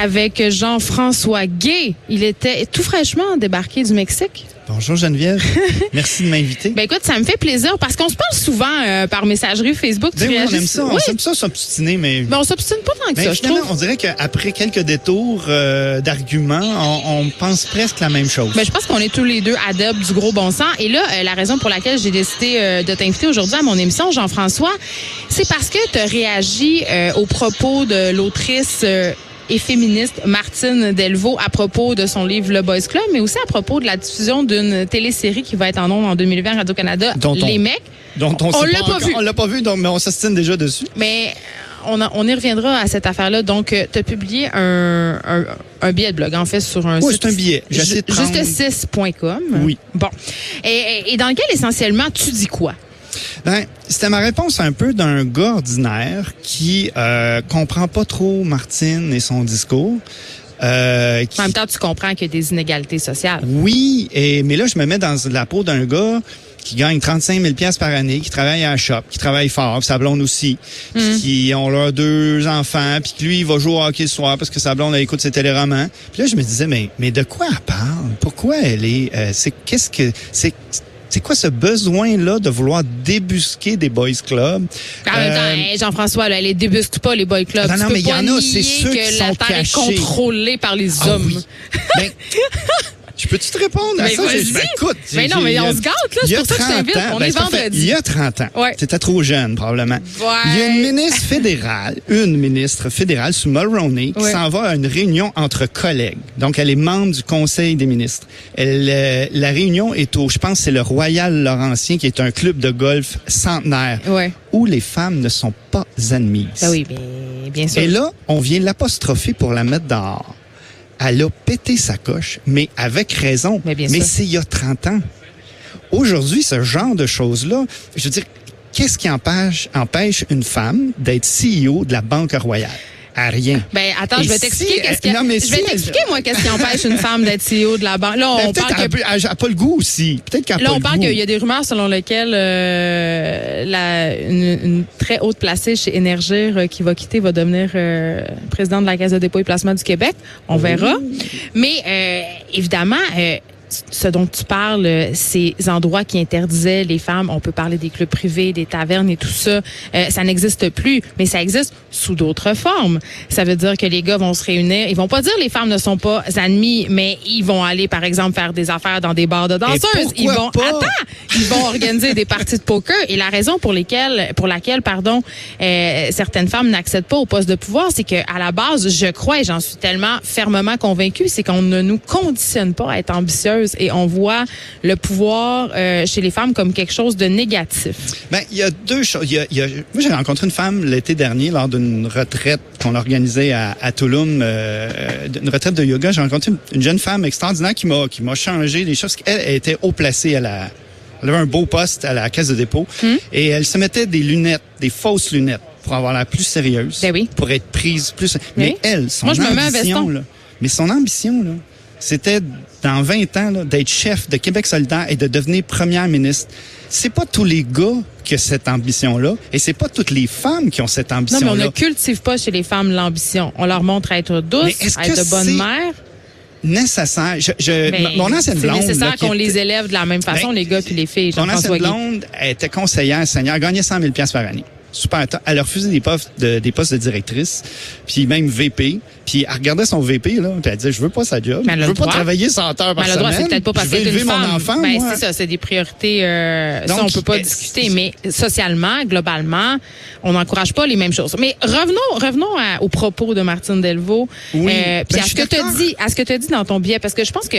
avec Jean-François Gay. Il était tout fraîchement débarqué du Mexique. Bonjour Geneviève. Merci de m'inviter. Ben écoute, ça me fait plaisir parce qu'on se parle souvent euh, par messagerie Facebook. Ben oui, on aime ça, on aime ça s'obstiner, mais. Ben on s'obstine pas tant que ben, ça, je trouve. On dirait qu'après quelques détours euh, d'arguments, on, on, pense presque la même chose. Ben je pense qu'on est tous les deux adeptes du gros bon sens. Et là, euh, la raison pour laquelle j'ai décidé euh, de t'inviter aujourd'hui à mon émission, Jean-François, c'est parce que tu as réagi euh, aux propos de l'autrice et féministe Martine Delvaux à propos de son livre Le Boys Club, mais aussi à propos de la diffusion d'une télésérie qui va être en ondes en 2020 à Radio-Canada, Les Mecs. Dont on, on l'a pas, vu. On l'a pas vu, donc, mais on s'astine déjà dessus. Mais on, a, on y reviendra à cette affaire-là. Donc, tu as publié un, un, un, billet de blog, en fait, sur un oui, site. c'est un billet. Juste6.com. Oui. Bon. Et, et dans lequel, essentiellement, tu dis quoi? Ben, c'était ma réponse un peu d'un gars ordinaire qui euh, comprend pas trop Martine et son discours. Euh, qui... En même temps, tu comprends qu'il y a des inégalités sociales. Oui, et mais là, je me mets dans la peau d'un gars qui gagne 35 000 pièces par année, qui travaille à la shop, qui travaille fort, sa blonde aussi, mm. qui ont leurs deux enfants, puis que lui, il va jouer au hockey le soir parce que sa blonde, elle écoute ses téléromans. Puis là, je me disais, mais, mais de quoi elle parle? Pourquoi elle est... Euh, c'est Qu'est-ce que... c'est c'est quoi ce besoin-là de vouloir débusquer des boys clubs? En même temps, euh, Jean-François, elle les débusque pas, les boys clubs. Non, non, tu mais il y en a, c'est ceux qui sont la terre cachés. est contrôlée par les ah, hommes. Oui. ben, Je peux-tu te répondre à mais ça? Ben, écoute, mais non, mais on se gâte, là. C'est pour ça que je t'invite. On ben, est vendredi. Il y a 30 ans. Ouais. T'étais trop jeune, probablement. Ouais. Il y a une ministre fédérale, une ministre fédérale sous Mulroney, qui Ouais. s'en va à une réunion entre collègues. Donc, elle est membre du Conseil des ministres. Elle, euh, la réunion est au, je pense, c'est le Royal Laurentien, qui est un club de golf centenaire, Ouais. où les femmes ne sont pas admises. Ben oui, bien, bien sûr. Et là, on vient l'apostropher pour la mettre dehors. Elle a pété sa coche, mais avec raison. Mais bien sûr. c'est il y a 30 ans. Aujourd'hui, ce genre de choses-là, je veux dire, qu'est-ce qui empêche, empêche une femme d'être CEO de la Banque Royale? À rien. Ben attends, Et je vais t'expliquer qu'est-ce qui non, mais je vais t'expliquer moi qu'est-ce qui empêche une femme d'être CEO de la banque. Là, Ben, on parle qu'elle que a- pas le goût aussi. Peut-être qu'elle Là, on le parle qu'il y a des rumeurs selon lesquelles euh, la, une, une très haute placée chez Énergir euh, qui va quitter va devenir euh, présidente de la Caisse de dépôt et placement du Québec. On verra. Mais euh, évidemment, ce dont tu parles, ces endroits qui interdisaient les femmes, on peut parler des clubs privés, des tavernes et tout ça, euh, ça n'existe plus, mais ça existe sous d'autres formes. Ça veut dire que les gars vont se réunir, ils vont pas dire les femmes ne sont pas admis, mais ils vont aller par exemple faire des affaires dans des bars de danseuses. Ils vont pas? attends, ils vont organiser des parties de poker et la raison pour lesquelles pour laquelle pardon euh, certaines femmes n'accèdent pas au poste de pouvoir, c'est que à la base, je crois et j'en suis tellement fermement convaincue, c'est qu'on ne nous conditionne pas à être et on voit le pouvoir euh, chez les femmes comme quelque chose de négatif. Ben, il y a deux choses. Y a, y a- moi, j'ai rencontré une femme l'été dernier lors d'une retraite qu'on organisait à, à Tulum, euh, une retraite de yoga. J'ai rencontré une, une jeune femme extraordinaire qui m'a qui m'a changé les choses. Elle, elle était haut placée à la, elle avait un beau poste à la caisse de dépôt et elle se mettait des lunettes, des fausses lunettes pour avoir l'air plus sérieuse, Ben oui. pour être prise plus. Mais Oui. elle, son Moi, je me mets ambition, là, mais son ambition là, c'était dans 20 ans d'être chef de Québec solidaire et de devenir première ministre. C'est pas tous les gars qui ont cette ambition-là et c'est pas toutes les femmes qui ont cette Non, mais ambition-là. on ne cultive pas chez les femmes l'ambition. On leur montre à être est-ce à être de bonnes c'est mères. Nécessaire? Je, je- Mais mon ancienne c'est blonde. nécessaire là, qui qu'on les élève de la même façon, Ben, les gars puis les filles. Mon ancienne blonde était conseillère senior, gagnait 100 000 pièces par année. Super top. Elle a refusé des postes de, des postes de directrice, puis même VP. Puis elle regardait son VP, là, puis elle disait, je veux pas sa job. Mais elle a je veux le pas droit. travailler 100 heures par Mais le droit, semaine. c'est peut-être pas parce que une femme. mon enfant, ben, c'est ça, c'est des priorités. euh, ça, Donc, on peut pas discuter, mais socialement, globalement, on n'encourage pas les mêmes choses. Mais revenons, revenons à- aux propos de Martine Delvaux. Oui. Euh, puis Ben, à ce que as dit, à ce que tu dit dans ton billet, parce que je pense que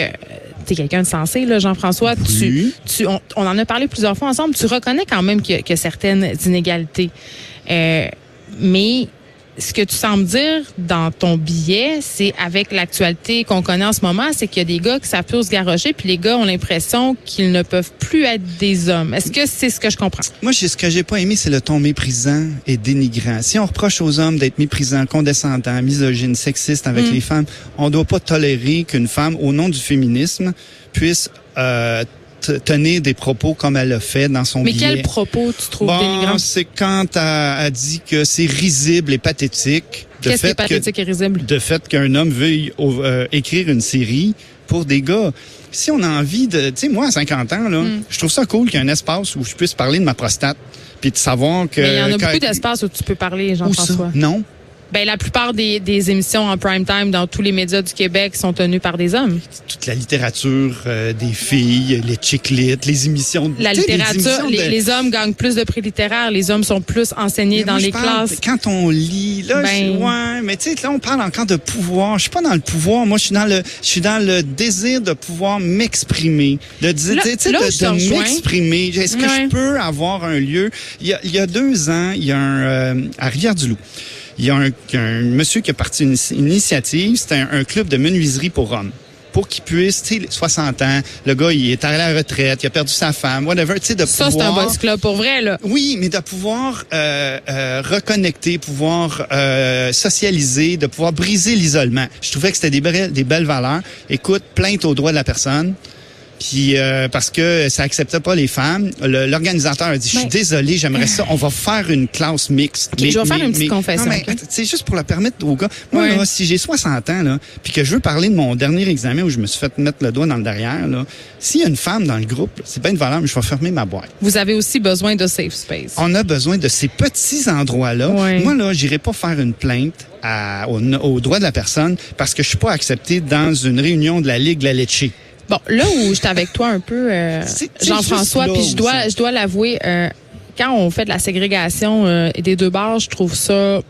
tu es quelqu'un de sensé, là, Jean-François. Tu, tu, on, on en a parlé plusieurs fois ensemble. Tu reconnais quand même qu'il y, a certaines inégalités. Euh, mais ce que tu sembles dire dans ton billet, c'est avec l'actualité qu'on connaît en ce moment, c'est qu'il y a des gars qui savent plus se garrocher, puis les gars ont l'impression qu'ils ne peuvent plus être des hommes. Est-ce que c'est ce que je comprends? Moi, j'ai- ce que j'ai pas aimé, c'est le ton méprisant et dénigrant. Si on reproche aux hommes d'être méprisants, condescendants, misogynes, sexistes avec Mm. les femmes, on doit pas tolérer qu'une femme, au nom du féminisme, puisse euh, tenir des propos comme elle l'a fait dans son Mais billet. quel propos tu trouves Bon, c'est quand elle a dit que c'est risible et pathétique de Qu'est-ce qui est que- pathétique et risible? de fait qu'un homme veuille euh, écrire une série pour des gars. Si on a envie de, tu sais, moi à 50 ans là, Hmm. je trouve ça cool qu'il y ait un espace où je puisse parler de ma prostate, puis de savoir que. Mais il y en a beaucoup d'espaces où tu peux parler? Jean-François. Non. Ben, la plupart des, des émissions en prime time dans tous les médias du Québec sont tenues par des hommes. Toute la littérature euh, des filles, les chick lit, les émissions. La les littérature, les, de- les hommes gagnent plus de prix littéraires, les hommes sont plus enseignés Mais dans moi, les classes. Quand on lit, là, Ben- ouais, mais tu sais, là, on parle encore de pouvoir. Je suis pas dans le pouvoir. Moi, je suis dans le, je suis dans le désir de pouvoir m'exprimer, de dire, Là- tu sais, là de, m'exprimer. Est-ce que Ouais. je peux avoir un lieu? Il y a, il y a deux ans, il y a un euh, à Rivière-du-Loup. Il y a un, un monsieur qui a parti une, une initiative. C'était un, un club de menuiserie pour hommes pour qu'il puisse, tu sais, 60 ans, le gars, il est à la retraite, il a perdu sa femme, whatever, tu sais, de Ça, c'est un pouvoir... boys club pour vrai, là. Oui, mais de pouvoir euh, euh, reconnecter, pouvoir euh, socialiser, de pouvoir briser l'isolement. Je trouvais que c'était des, des belles valeurs. Écoute, plainte aux droits de la personne. Puis euh, parce que ça acceptait pas les femmes, le- l'organisateur a dit je suis Mais- désolé, j'aimerais ça, on va faire une classe mixte. Ok, je vais faire une petite confession, Non, mais c'est juste pour la permettre aux gars. Moi Ouais. là, si j'ai 60 ans là, puis que je veux parler de mon dernier examen où je me suis fait mettre le doigt dans le derrière là, s'il y a une femme dans le groupe, là, c'est pas une valeur, mais je vais fermer ma boîte. Vous avez aussi besoin de safe space. On a besoin de ces petits endroits-là. Ouais. Moi, là, j'irai pas faire une plainte à, au, au droit de la personne parce que je suis pas accepté dans une réunion de la Ligue La Lecce. Bon, là où j'étais avec toi un peu, euh, Jean-François, puis je dois, je dois l'avouer, euh, quand on fait de la ségrégation euh, des deux bars, je trouve ça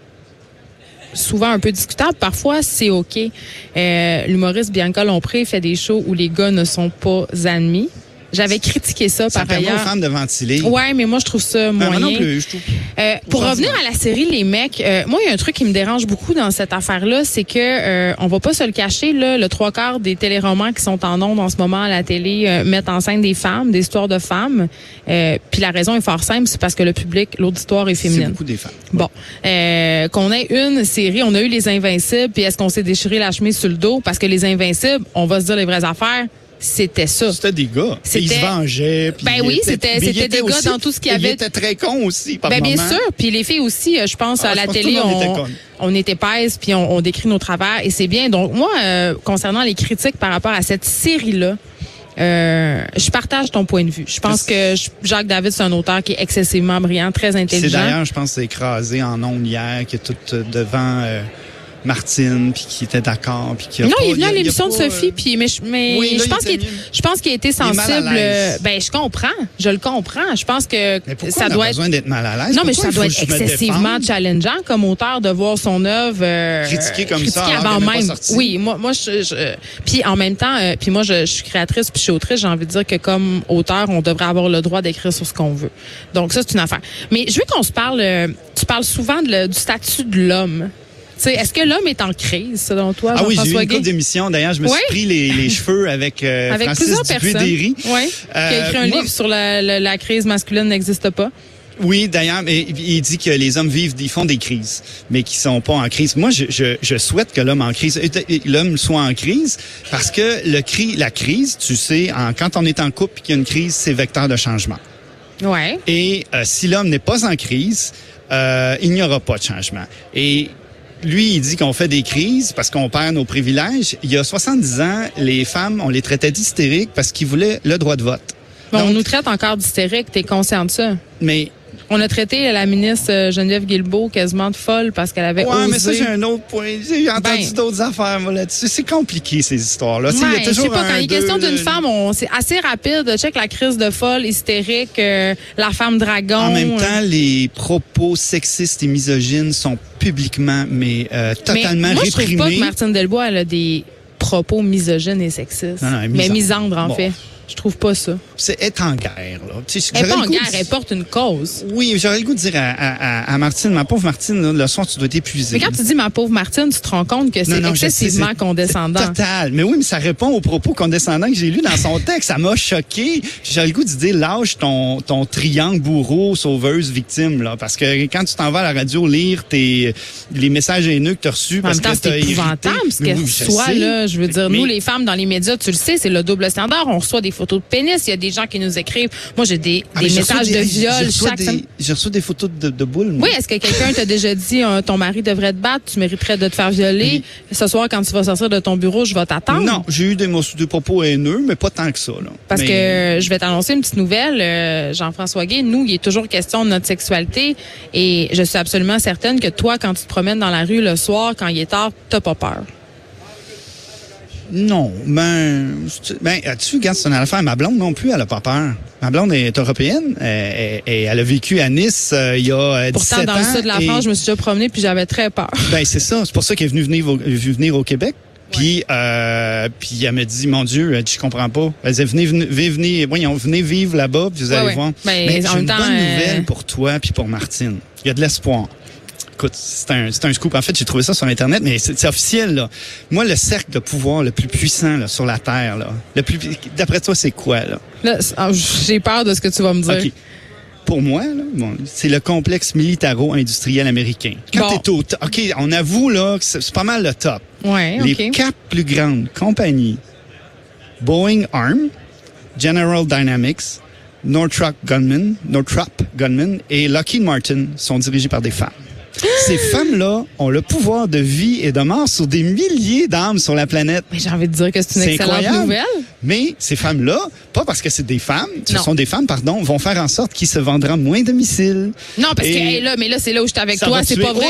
souvent un peu discutable. Parfois, c'est OK. Euh, L'humoriste Bianca Lompré fait des shows où les gars ne sont pas admis. J'avais critiqué ça, Ça par permet aux ailleurs. femmes de ventiler. Ouais, mais moi, je trouve ça Ben, moyen. moi non plus, je trouve. Euh, pour revenir à la série Les mecs, euh, moi il y a un truc qui me dérange beaucoup dans cette affaire-là, c'est que euh, on va pas se le cacher là, le trois quarts des téléromans qui sont en ondes en ce moment à la télé euh, mettent en scène des femmes, des histoires de femmes. Euh, Puis la raison est fort simple, c'est parce que le public, l'auditoire est C'est féminine. beaucoup des femmes. Bon, euh, qu'on ait une série, on a eu les Invincibles, puis est-ce qu'on s'est déchiré la chemise sur le dos? Parce que les Invincibles, on va se dire les vraies affaires, c'était ça. C'était des gars. Ils se vengeaient. puis Ben ils oui, c'était- ils des gars aussi- dans tout ce qu'il y Ils avait. étaient très cons aussi, par Ben, bien moment. sûr. Puis les filles aussi, euh, je pense, Ah, à je la pense télé, était on, on est épaisse, puis on, on décrit nos travers, et c'est bien. Donc, moi, euh, concernant les critiques par rapport à cette série-là, euh, je partage ton point de vue. Je pense que Jacques David, c'est un auteur qui est excessivement brillant, très C'est intelligent. d'ailleurs, je pense, c'est écrasé en ondes hier, qui est tout euh, devant euh, Martine, puis qui était d'accord, puis qui a Non, pas- il est venu à l'émission de Sophie, puis mais je, mais Oui, là, je pense qu'il je pense qu'il a été sensible. euh, Ben je comprends, je le comprends. Je pense que Mais ça on a doit être besoin d'être mal à l'aise? Non, mais ça doit être excessivement challengeant comme auteur de voir son œuvre euh, Critiquée comme ça, alors avant pas même. Oui, moi, moi, je, je- puis en même temps, euh, puis moi, je, je suis créatrice puis je suis autrice. J'ai envie de dire que comme auteur, on devrait avoir le droit d'écrire sur ce qu'on veut. Donc ça, c'est une affaire. Mais je veux qu'on se parle. euh, tu parles souvent de le- du statut de l'homme. Est-ce que l'homme est en crise, selon toi, Ah oui, j'ai eu une couple d'émissions. D'ailleurs, je me suis Oui. pris les, les cheveux avec, euh, Avec Francis plusieurs personnes. Oui. qui a écrit un Euh, moi- livre sur la, la- la crise masculine n'existe pas. Oui, d'ailleurs, mais il dit que les hommes vivent, ils font des crises, mais qui sont pas en crise. Moi, je, je, je souhaite que l'homme en crise, euh, l'homme soit en crise, parce que le cri, la crise, tu sais, en, quand on est en couple et qu'il y a une crise, c'est vecteur de changement. Ouais. Et euh, si l'homme n'est pas en crise, euh, il n'y aura pas de changement. Et lui, il dit qu'on fait des crises parce qu'on perd nos privilèges. Il y a 70 ans, les femmes, on les traitait d'hystériques parce qu'ils voulaient le droit de vote. Bon, on nous traite encore d'hystérique. T'es conscient de ça? mais On a traité la ministre euh, Geneviève Guilbeault quasiment de folle parce qu'elle avait Ouais, osé. mais ça, j'ai un autre point. J'ai entendu Ben- d'autres affaires, moi, là-dessus. C'est compliqué, ces histoires-là. Sais, il y a Ouais, je toujours sais pas, un, quand il est question d'une femme, on, c'est assez rapide. Check la crise de folle, hystérique, euh, la femme dragon. En même euh. temps, les propos sexistes et misogynes sont publiquement, mais euh, totalement mais moi, je trouve réprimés. pas que Martine Delbois elle a des propos misogynes et sexistes. Non, non, est mais misandre. misandre, en Bon. fait. Je trouve pas ça. C'est être en guerre, là. Tu sais, Elle est j'aurais pas en guerre, de- elle porte une cause. Oui, j'aurais le goût de dire à, à, à- à Martine, ma pauvre Martine, là, le soir, tu dois être épuisée. Mais quand tu dis ma pauvre Martine, tu te rends compte que c'est sais, excessivement condescendant. Total. Mais oui, mais ça répond aux propos condescendants que j'ai lus dans son texte. Ça m'a choqué. J'ai le goût de dire, lâche ton, ton triangle bourreau, sauveuse, victime, là. Parce que quand tu t'en vas à la radio lire tes, les messages haineux que tu as reçus En parce même temps, que c'est épouvantable ce qu'elle oui, sais. là. Je veux dire, Mais- nous, les femmes dans les médias, tu le sais, c'est le double standard. On reçoit des photos de pénis. Il y a des gens qui nous écrivent. Moi, j'ai des, ah, des messages de viol chaque semaine. J'ai reçu des photos de, de boules. Oui, est-ce que quelqu'un t'a déjà dit euh, ton mari devrait te battre, tu mériterais de te faire violer? Ce soir, quand tu vas sortir de ton bureau, je vais t'attendre. Non, j'ai eu des, des, propos haineux, mais pas tant que ça. Là. Parce que je vais t'annoncer une petite nouvelle, euh, Jean-François Gay. Nous, il est toujours question de notre sexualité et je suis absolument certaine que toi, quand tu te promènes dans la rue le soir, quand il est tard, t'as pas peur. Non, ben, ben tu regardes, c'est une affaire. Ma blonde non plus, elle a pas peur. Ma blonde est européenne et, elle a vécu à Nice euh, il y a Pourtant, 17 dans le sud de la France, je me suis déjà promenée puis j'avais très peur. Ben c'est ça, c'est pour ça qu'elle est venue venir, venir au Québec. Puis, euh, puis elle m'a dit, mon Dieu, je comprends pas. Elle dit, venez, venez, venez, voyons, venez vivre là-bas, puis vous allez voir. Ben, Mais, j'ai une bonne nouvelle euh, pour toi puis pour Martine. Il y a de l'espoir écoute, c'est un, c'est un scoop. En fait, j'ai trouvé ça sur Internet, mais c'est, officiel. Là. Moi, le cercle de pouvoir le plus puissant là, sur la Terre, là, le plus, d'après toi, c'est quoi? Là? là ah, j'ai peur de ce que tu vas me dire. Pour moi, là, bon, c'est le complexe militaro-industriel américain. Quand t'es au OK, on avoue là, que c'est, pas mal le top. Ouais, Les quatre plus grandes compagnies, Boeing Arm, General Dynamics, Northrop Grumman, Northrop Grumman et Lockheed Martin sont dirigées par des femmes. Ces femmes-là ont le pouvoir de vie et de mort sur des milliers d'âmes sur la planète. Mais j'ai envie de dire que c'est une excellente nouvelle. Mais ces femmes-là, pas parce que c'est des femmes, ce sont des femmes, pardon, vont faire en sorte qu'ils se vendront moins de missiles. Non, parce que là, mais là, c'est là où je suis avec toi. C'est pas vrai.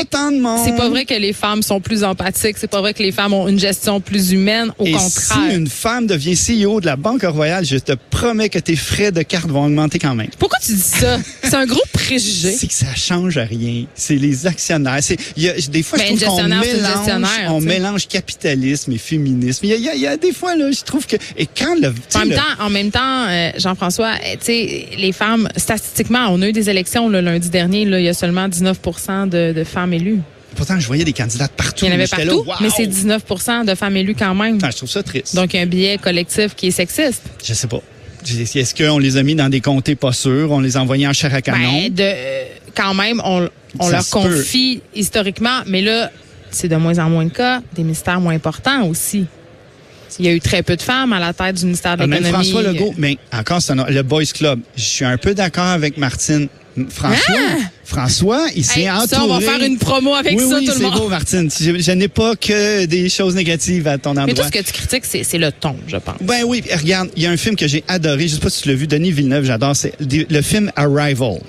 C'est pas vrai que les femmes sont plus empathiques. C'est pas vrai que les femmes ont une gestion plus humaine. Au et contraire. Si une femme devient CEO de la Banque Royale, je te promets que tes frais de carte vont augmenter quand même. Pourquoi tu dis ça? c'est un gros préjugé. C'est que ça change rien. C'est les actionnaires. C'est, y a, des fois, je ben, trouve qu'on mélange, on mélange capitalisme et féminisme. Il y a, y a, des fois, là, je trouve que, et quand le, en même temps, en même temps, euh, Jean-François, euh, tu sais, les femmes, statistiquement, on a eu des élections le lundi dernier, là, il y a seulement 19 de, de femmes élues. Pourtant, je voyais des candidates partout. Il y en avait partout, mais c'est 19% de femmes élues quand même. Ah, je trouve ça triste. Donc, un biais collectif qui est sexiste. Je sais pas. Est-ce qu'on les a mis dans des comtés pas sûrs? On les a envoyés en chair à canon? Ben, de, quand même, on, on leur confie historiquement, mais là, c'est de moins en moins de cas, des ministères moins importants aussi. Il y a eu très peu de femmes à la tête du ministère de ah, l'économie. François Legault, mais encore, le Boys Club. Je suis un peu d'accord avec Martine. François, ah! François, il s'est entouré. Ça, on va faire une promo avec ça, tout le monde. c'est beau, Martine. Je, n'ai pas que des choses négatives à ton endroit. Mais tout ce que tu critiques, c'est le ton, je pense. Ben oui, regarde, il y a un film que j'ai adoré. Je sais pas si tu l'as vu, Denis Villeneuve, j'adore. C'est le film Arrival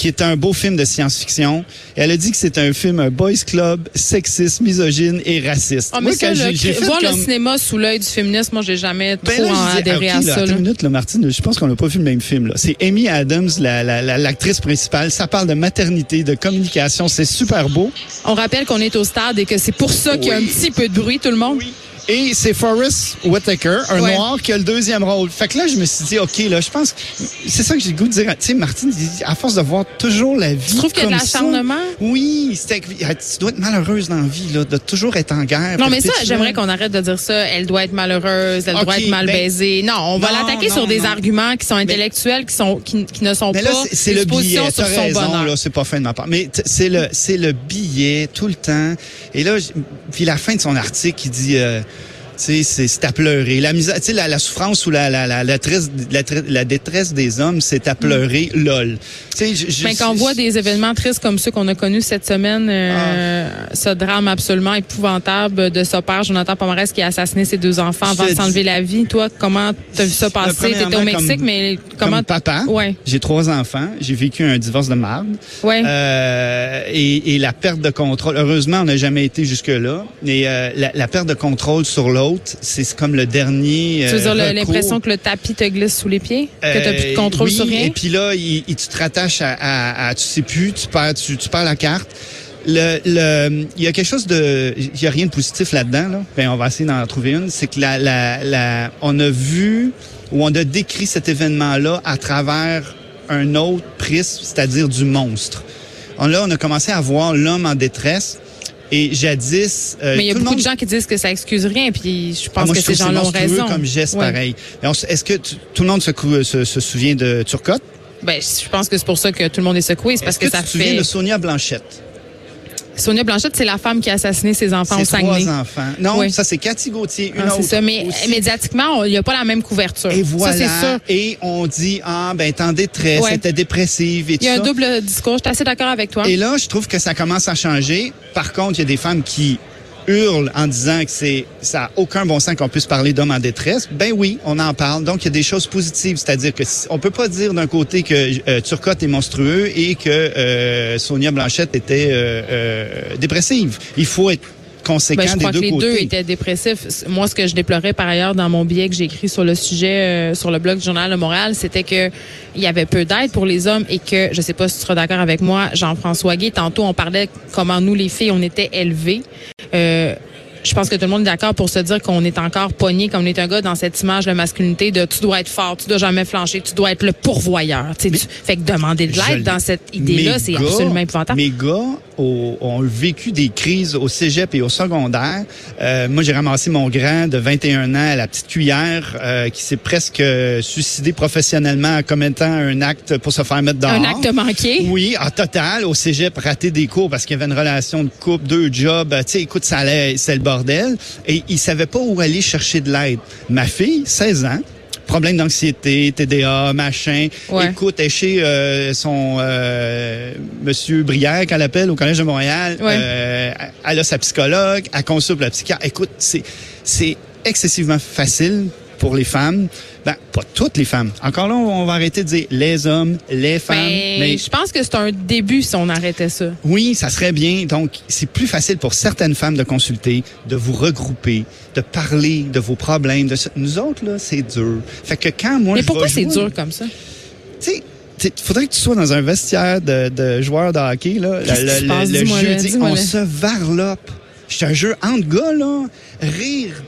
qui est un beau film de science-fiction. Elle a dit que c'est un film un boys club, sexiste, misogyne et raciste. Ah, mais moi, j'ai voir le cinéma sous l'œil du féminisme, moi, j'ai jamais ben trop adhéré à ça. Là. Une minute, là, Martine, je pense qu'on n'a pas vu le même film. C'est Amy Adams, l'actrice la, principale. Ça parle de maternité, de communication. C'est super beau. On rappelle qu'on est au stade et que c'est pour ça qu'il y a un petit peu de bruit, tout le monde? Oui. Et c'est Forrest Whitaker, un noir, qui a le deuxième rôle. Fait que là, je me suis dit, OK, là, je pense c'est ça que j'ai le goût de dire. Tu sais, Martine, à force de voir toujours la vie. Tu trouves qu'il y a de l'acharnement? Oui, tu dois être malheureuse dans la vie, là, de toujours être en guerre. Non, mais ça, j'aimerais qu'on arrête de dire ça. Elle doit être malheureuse, elle doit être mal ben, baisée. Non, on va l'attaquer sur des arguments qui sont intellectuels, qui sont, qui, ne sont mais là, pas c'est le billet. sur son raison, là, c'est pas fin de ma part. Mais c'est le, c'est le billet tout le temps. Et là, puis la fin de son article, il dit, euh, c'est à pleurer. La misère, la, la souffrance ou la, la, la, la, la, détresse des hommes, c'est à pleurer, mm. lol. Mais quand on voit des événements tristes comme ceux qu'on a connus cette semaine, euh, ah. ce drame absolument épouvantable de ce père, Jonathan Pomarès, qui a assassiné ses deux enfants avant de s'enlever la vie. Toi, comment t'as vu ça passer? T'étais au Mexique, mais comment... Comme papa, ouais. j'ai trois enfants, j'ai vécu un divorce de marde. Ouais. Euh, et, et, la perte de contrôle, heureusement, on n'a jamais été jusque-là, mais euh, la, la perte de contrôle sur l'autre, c'est comme le dernier. Tu veux dire euh, l'impression que le tapis te glisse sous les pieds, que tu n'as plus de contrôle euh, sur rien? Et puis là, il, tu te rattaches à, à, tu sais plus, tu perds, tu, perds la carte. Le, le, il y a quelque chose de, il y a rien de positif là-dedans. Là. Ben, on va essayer d'en trouver une. C'est que la, la, la, on a vu ou on a décrit cet événement-là à travers un autre prisme, c'est-à-dire du monstre. Là, on a commencé à voir l'homme en détresse et jadis, euh, mais il y a beaucoup de gens qui disent que ça excuse rien, puis je pense ah, que ces gens-là ont raison. comme geste pareil. Est-ce que tout le monde se, se, souvient de Turcotte? Ben, je pense que c'est pour ça que tout le monde est secoué, c'est parce que, ça tu te fait. souviens de Sonia Blanchette? Sonia Blanchette, c'est la femme qui a assassiné ses enfants au Saguenay. trois enfants. Non, Oui. ça c'est Cathy Gauthier, une Ah, c'est autre. ça, mais aussi. médiatiquement, il n'y a pas la même couverture. Et voilà. Ça, sûr. Et on dit ah ben t'es en détresse, Ouais. t'es dépressive et tout Il y a un ça. double discours. Je suis assez d'accord avec toi. Et là, je trouve que ça commence à changer. Par contre, il y a des femmes qui hurlent en disant que c'est ça a aucun bon sens qu'on puisse parler d'hommes en détresse. Ben oui, on en parle. Donc il y a des choses positives, c'est-à-dire que si- on peut pas dire d'un côté que euh, Turcotte est monstrueux et que euh, Sonia Blanchette était euh, euh, dépressive. Il faut être conséquent Ben, je des crois deux que les côtés. deux étaient dépressifs. Moi, ce que je déplorais par ailleurs dans mon billet que j'ai écrit sur le sujet euh, sur le blog du Journal de Montréal, c'était que il y avait peu d'aide pour les hommes et que, je sais pas si tu seras d'accord avec moi, Jean-François Guy, tantôt on parlait comment nous, les filles, on était élevées. Euh, je pense que tout le monde est d'accord pour se dire qu'on est encore pogné comme on est un gars dans cette image de masculinité de tu dois être fort, tu dois jamais flancher, tu dois être le pourvoyeur. Tu sais, tu- fait que demander de l'aide l'ai- dans cette idée-là, c'est absolument épouvantable. Mes gars ont, ont vécu des crises au cégep et au secondaire. Euh, moi, j'ai ramassé mon grand de 21 ans à la petite cuillère euh, qui s'est presque euh, suicidé professionnellement en commettant un acte pour se faire mettre dehors. Un acte manqué? Oui, en total, au cégep, raté des cours parce qu'il y avait une relation de couple, deux jobs. Tu sais, écoute, ça allait, c'est le bordel. Et il savait pas où aller chercher de l'aide. Ma fille, 16 ans, problème d'anxiété, TDA, machin. Ouais. Écoute, elle chez euh, son euh, Monsieur Brière, qu'elle appelle au Collège de Montréal. Ouais. Euh, elle a sa psychologue, elle consulte la psychiatre. Écoute, c'est c'est excessivement facile pour les femmes. Ben, pas toutes les femmes. Encore là, on va arrêter de dire les hommes, les femmes. Ben, mais je pense que c'est un début si on arrêtait ça. oui, ça serait bien. Donc, c'est plus facile pour certaines femmes de consulter, de vous regrouper, de parler de vos problèmes. De... Nous autres, là, c'est dur. Fait que quand moi, Mais je pourquoi c'est dur comme ça? Tu sais, il faudrait que tu sois dans un vestiaire de, de joueurs de hockey, là. Le, le- passe? le jeudi, on se varlope. Je te jure, entre gars, là, rire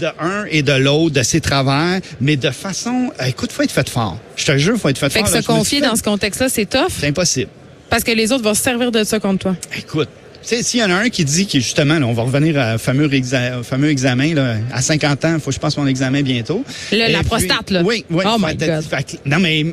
de un et de l'autre, de ses travers, mais de façon, euh, écoute, faut être fait fort. Je te jure, faut être fait Fait fort. que là. se confier fait- dans ce contexte-là, c'est tough? C'est impossible. parce que les autres vont se servir de ça contre toi. Écoute, tu sais, s'il y en a un qui dit que justement, là, on va revenir à- au fameux, exa- fameux examen, là, à 50 ans, il faut que je passe mon examen bientôt. Le- la puis- prostate, là. Oui, oui. Oh Fait- God. fait que- non, mais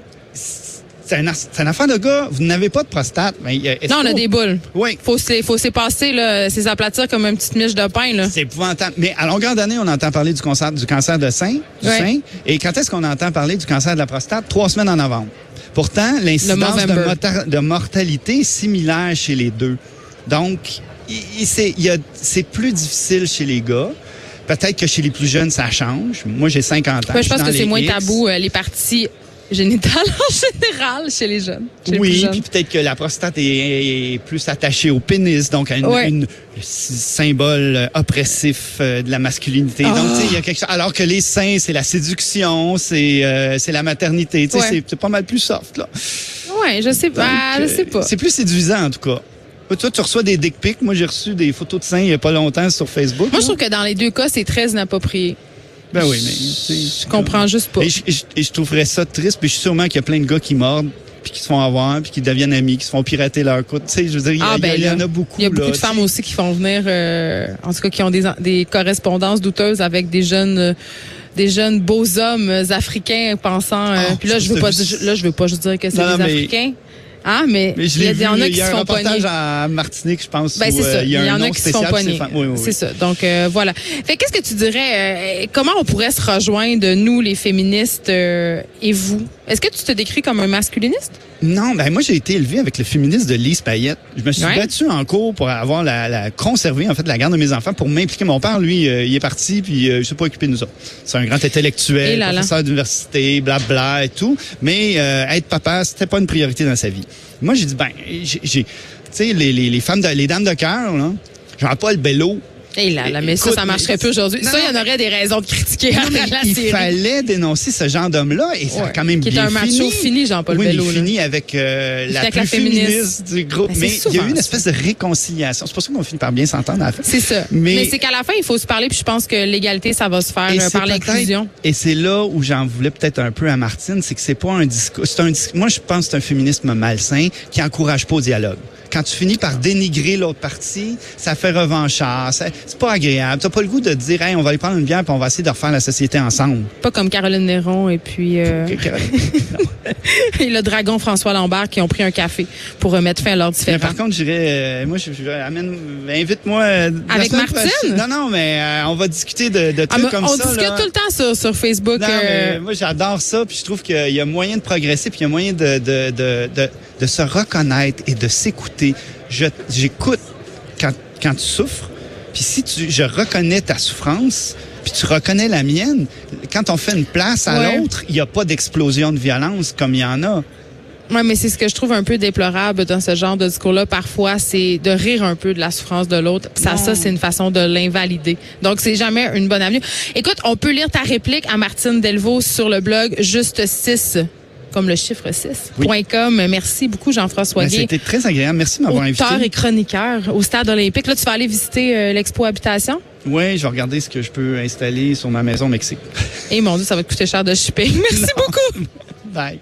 c'est un, une affaire de gars. Vous n'avez pas de prostate. Mais, est-ce Non, on a des boules. Oui. Faut se, faut s'épasser, là, c'est s'aplatir comme une petite miche de pain, là. C'est épouvantable. Mais à longueur d'année, on entend parler du cancer, du cancer de sein, du Ouais. sein. Et quand est-ce qu'on entend parler du cancer de la prostate? Trois semaines en novembre. Pourtant, l'incidence de, de mortalité est similaire chez les deux. Donc, c'est il y a- c'est plus difficile chez les gars. Peut-être que chez les plus jeunes, ça change. Moi, j'ai 50 ans. Ouais, je pense que c'est moins tabou, euh, les parties génitales en général chez les jeunes. chez les Oui, jeunes. puis peut-être que la prostate est, est plus attachée au pénis, donc à une, Ouais. une- symbole euh, oppressif euh, de la masculinité. Donc, tu sais, il y a quelque chose. Alors que les seins, c'est la séduction, c'est euh, c'est la maternité. Tu sais, Ouais. c'est- c'est pas mal plus soft là. Ouais, je sais pas. Donc, Ah, je euh, sais pas. C'est plus séduisant en tout cas. Toi, tu reçois des dick pics. Moi, j'ai reçu des photos de seins il y a pas longtemps sur Facebook. Moi, je trouve que dans les deux cas, c'est très inapproprié. Ben oui, mais Je comprends juste pas. Et je, je- et je trouverais ça triste, puis je suis sûrement qu'il y a plein de gars qui mordent, puis qui se font avoir, puis qui deviennent amis, qui se font pirater leur coude. Tu sais, je veux dire, il y, a- Ah, il y a- ben il y en a beaucoup. Il y a beaucoup là, de femmes aussi qui font venir, euh, en tout cas, qui ont des, des correspondances douteuses avec des jeunes, euh, des jeunes beaux hommes africains pensant. euh, Ah, puis là, je veux pas, là, je veux pas juste dire que c'est des Africains. Ah, mais, Mais je il y, l'ai a- vu, il y en a il qui y a se un font reportage pogner. à Martinique, je pense. Ben, c'est ça. euh, Il y, en a qui se font pogner. femmes. Oui, oui, C'est ça. Donc, euh, voilà. Fait qu'est-ce que tu dirais, euh, comment on pourrait se rejoindre, nous, les féministes, euh, et vous? Est-ce que tu te décris comme un masculiniste? Non, ben moi j'ai été élevé avec le féministe de Lise Payette. Je me suis Ouais. battu en cours pour avoir la, la conserver en fait la garde de mes enfants pour m'impliquer. Mon père, lui, euh, il est parti puis euh, il s'est pas occupé de nous autres. C'est un grand intellectuel, là là. professeur d'université, blabla et tout. Mais euh, être papa, c'était pas une priorité dans sa vie. Moi, j'ai dit ben, j'ai, j'ai- tu sais, les, les, les femmes, de, les dames de cœur là, Jean-Paul Bello. Et là, là, mais ça, Écoute, ça marcherait plus aujourd'hui. Ça, il y en aurait des raisons de critiquer Non, à mais la il série. fallait dénoncer ce genre d'homme-là et ça a Ouais. quand même Qui est bien un macho fini. fini, Jean-Paul oui, Bello, il finit avec euh, la avec plus la féministe. féministe du groupe. Mais c'est Mais il y a eu une espèce de réconciliation. C'est pour ça qu'on finit par bien s'entendre à la fin. C'est ça. Mais, Mais- c'est qu'à la fin, il faut se parler, puis je pense que l'égalité, ça va se faire euh, par l'inclusion. Et c'est là où j'en voulais peut-être un peu à Martine, c'est que c'est pas un discours. C'est un dis- Moi, je pense que c'est un féminisme malsain qui encourage pas au dialogue. Quand tu finis par dénigrer l'autre partie, ça fait revanchard. Ça- c'est pas agréable. T'as pas le goût de dire, hey, on va aller prendre une bière puis on va essayer de refaire la société ensemble. Pas comme Caroline Néron et puis euh, et le dragon François Lambert qui ont pris un café pour remettre fin à leur Mais différends. par contre, j'irais, euh, moi, je, je- amène, invite-moi. euh, Avec Martine? Non, non, mais euh, on va discuter de, de Ah, trucs comme on ça. discute là. tout le temps sur, sur Facebook. Non, euh, mais moi j'adore ça, puis je trouve qu'il y a moyen de progresser, puis il y a moyen de, de, de, de, de se reconnaître et de s'écouter. Je- J'écoute quand, quand tu souffres, puis si tu, je reconnais ta souffrance, puis tu reconnais la mienne, quand on fait une place à Ouais. l'autre, il n'y a pas d'explosion de violence comme il y en a. Ouais, mais c'est ce que je trouve un peu déplorable dans ce genre de discours-là. Parfois, c'est de rire un peu de la souffrance de l'autre. Ça, Non. ça, c'est une façon de l'invalider. Donc, c'est jamais une bonne avenue. Écoute, on peut lire ta réplique à Martine Delvaux sur le blog Juste 6 comme le chiffre 6. Oui. Merci beaucoup, Jean-François Ben, Guay. C'était très agréable. Merci de m'avoir Auteur invité. et chroniqueur au Stade olympique. Là, tu vas aller visiter euh, l'Expo Habitation? Oui, je vais regarder ce que je peux installer sur ma maison au Mexique. Et mon Dieu, ça va te coûter cher de shipping. Merci beaucoup. Bye.